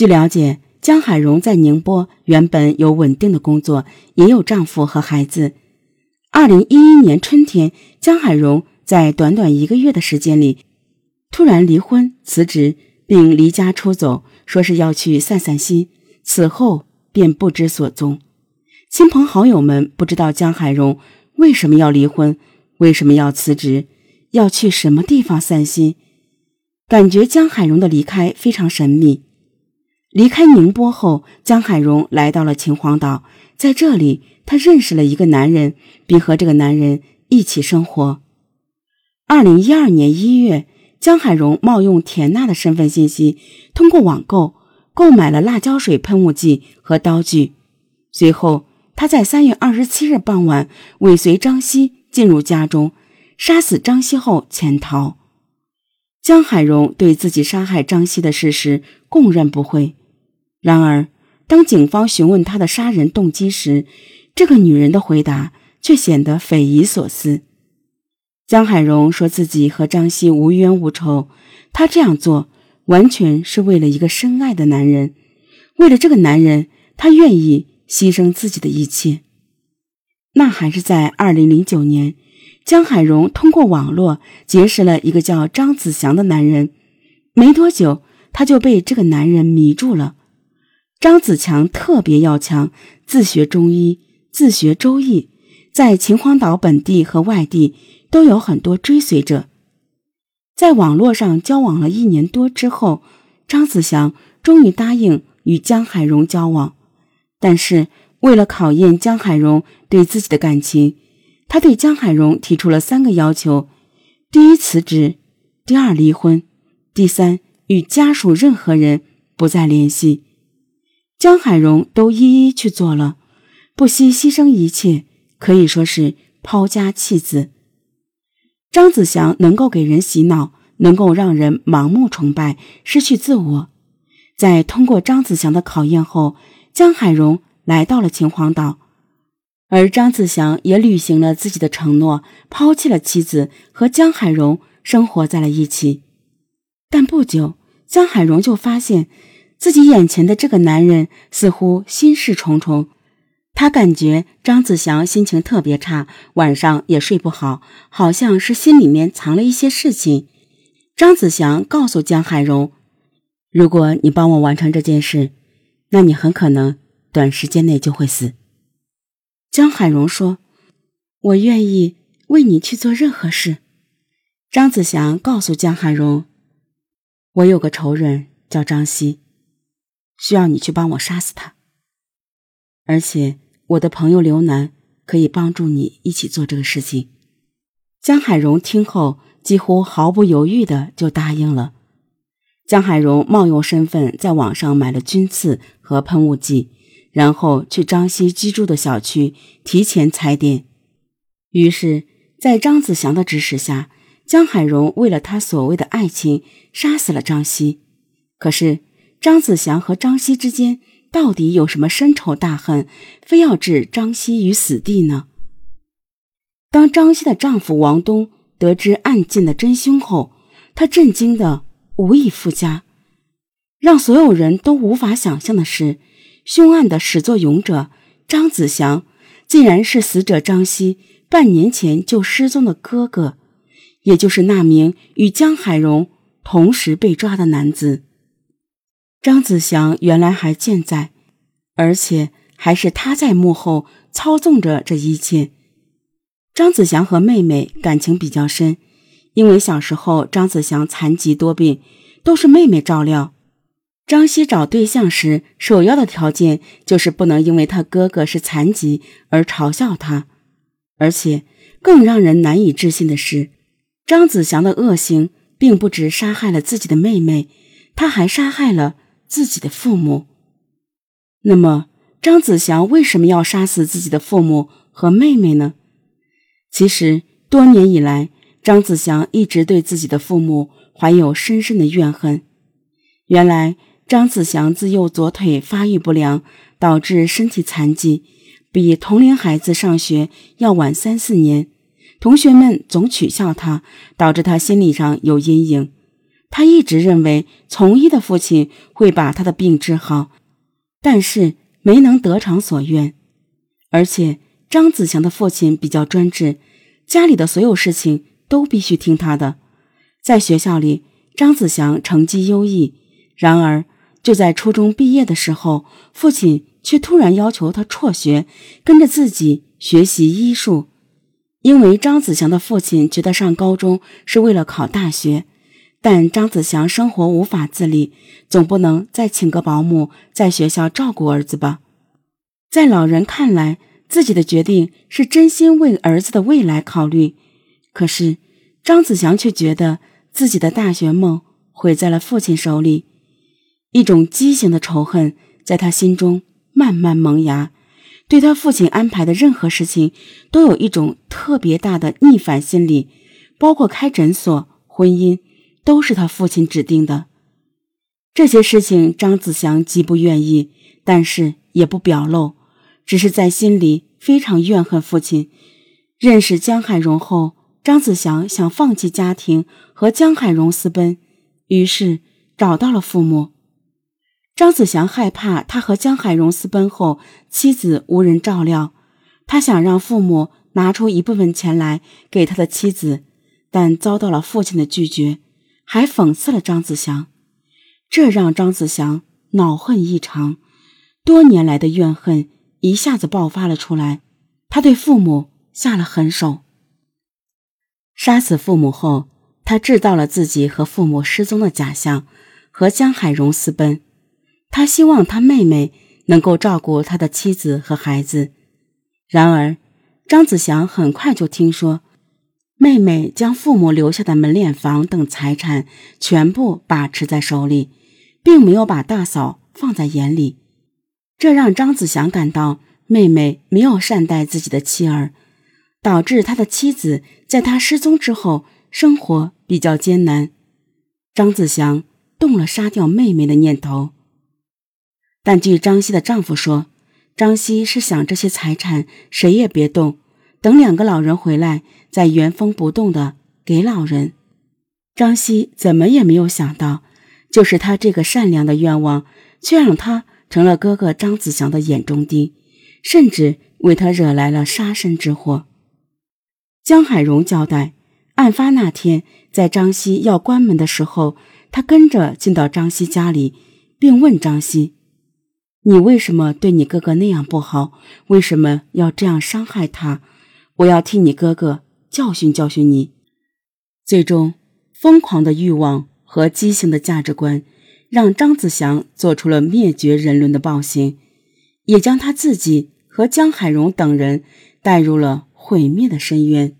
据了解，江海荣在宁波原本有稳定的工作，也有丈夫和孩子。二零一一年春天，江海荣在短短一个月的时间里，突然离婚、辞职，并离家出走，说是要去散散心。此后便不知所踪。亲朋好友们不知道江海荣为什么要离婚，为什么要辞职，要去什么地方散心，感觉江海荣的离开非常神秘。离开宁波后，江海荣来到了秦皇岛，在这里，他认识了一个男人，并和这个男人一起生活。二零一二年一月，江海荣冒用田娜的身份信息，通过网购购买了辣椒水喷雾剂和刀具。随后，他在三月二十七日傍晚尾随张希进入家中，杀死张希后潜逃。江海荣对自己杀害张希的事实供认不讳。然而，当警方询问他的杀人动机时，这个女人的回答却显得匪夷所思。江海荣说自己和张希无冤无仇，他这样做完全是为了一个深爱的男人，为了这个男人，他愿意牺牲自己的一切。那还是在二零零九年，江海荣通过网络结识了一个叫张子祥的男人，没多久，他就被这个男人迷住了。张子强特别要强，自学中医，自学周易，在秦皇岛本地和外地都有很多追随者。在网络上交往了一年多之后，张子祥终于答应与江海荣交往。但是为了考验江海荣对自己的感情，他对江海荣提出了三个要求：第一，辞职；第二，离婚；第三，与家属任何人不再联系。江海荣都一一去做了，不惜牺牲一切，可以说是抛家弃子。张子祥能够给人洗脑，能够让人盲目崇拜，失去自我。在通过张子祥的考验后，江海荣来到了秦皇岛，而张子祥也履行了自己的承诺，抛弃了妻子，和江海荣生活在了一起。但不久，江海荣就发现。自己眼前的这个男人似乎心事重重，他感觉张子祥心情特别差，晚上也睡不好，好像是心里面藏了一些事情。张子祥告诉江海荣：“如果你帮我完成这件事，那你很可能短时间内就会死。”江海荣说：“我愿意为你去做任何事。”张子祥告诉江海荣：“我有个仇人叫张希。”需要你去帮我杀死他，而且我的朋友刘楠可以帮助你一起做这个事情。江海荣听后几乎毫不犹豫的就答应了。江海荣冒用身份在网上买了军刺和喷雾剂，然后去张希居住的小区提前踩点。于是，在张子祥的指使下，江海荣为了他所谓的爱情杀死了张希。可是。张子祥和张希之间到底有什么深仇大恨，非要置张希于死地呢？当张希的丈夫王东得知案件的真凶后，他震惊的无以复加。让所有人都无法想象的是，凶案的始作俑者张子祥，竟然是死者张希半年前就失踪的哥哥，也就是那名与江海荣同时被抓的男子。张子祥原来还健在，而且还是他在幕后操纵着这一切。张子祥和妹妹感情比较深，因为小时候张子祥残疾多病，都是妹妹照料。张希找对象时，首要的条件就是不能因为他哥哥是残疾而嘲笑他。而且更让人难以置信的是，张子祥的恶行并不止杀害了自己的妹妹，他还杀害了。自己的父母，那么张子祥为什么要杀死自己的父母和妹妹呢？其实多年以来，张子祥一直对自己的父母怀有深深的怨恨。原来，张子祥自幼左腿发育不良，导致身体残疾，比同龄孩子上学要晚三四年，同学们总取笑他，导致他心理上有阴影。他一直认为从医的父亲会把他的病治好，但是没能得偿所愿。而且张子祥的父亲比较专制，家里的所有事情都必须听他的。在学校里，张子祥成绩优异，然而就在初中毕业的时候，父亲却突然要求他辍学，跟着自己学习医术。因为张子祥的父亲觉得上高中是为了考大学，但张子祥生活无法自理，总不能再请个保姆在学校照顾儿子吧？在老人看来，自己的决定是真心为儿子的未来考虑。可是张子祥却觉得自己的大学梦毁在了父亲手里，一种畸形的仇恨在他心中慢慢萌芽。对他父亲安排的任何事情，都有一种特别大的逆反心理，包括开诊所、婚姻，都是他父亲指定的。这些事情，张子祥极不愿意，但是也不表露，只是在心里非常怨恨父亲。认识江海荣后，张子祥想放弃家庭和江海荣私奔，于是找到了父母。张子祥害怕他和江海荣私奔后，妻子无人照料，他想让父母拿出一部分钱来给他的妻子，但遭到了父亲的拒绝，还讽刺了张子祥，这让张子祥恼恨异常，多年来的怨恨一下子爆发了出来，他对父母下了狠手。杀死父母后，他制造了自己和父母失踪的假象，和江海荣私奔。他希望他妹妹能够照顾他的妻子和孩子，然而张子祥很快就听说，妹妹将父母留下的门脸房等财产全部把持在手里，并没有把大嫂放在眼里，这让张子祥感到妹妹没有善待自己的妻儿，导致他的妻子在他失踪之后生活比较艰难。张子祥动了杀掉妹妹的念头。但据张希的丈夫说，张希是想这些财产谁也别动，等两个老人回来再原封不动的给老人。张希怎么也没有想到，就是他这个善良的愿望，却让他成了哥哥张子祥的眼中钉，甚至为他惹来了杀身之祸。江海荣交代，案发那天在张希要关门的时候，他跟着进到张希家里，并问张希。你为什么对你哥哥那样不好？为什么要这样伤害他？我要替你哥哥教训教训你。最终，疯狂的欲望和畸形的价值观，让张子祥做出了灭绝人伦的暴行，也将他自己和江海荣等人带入了毁灭的深渊。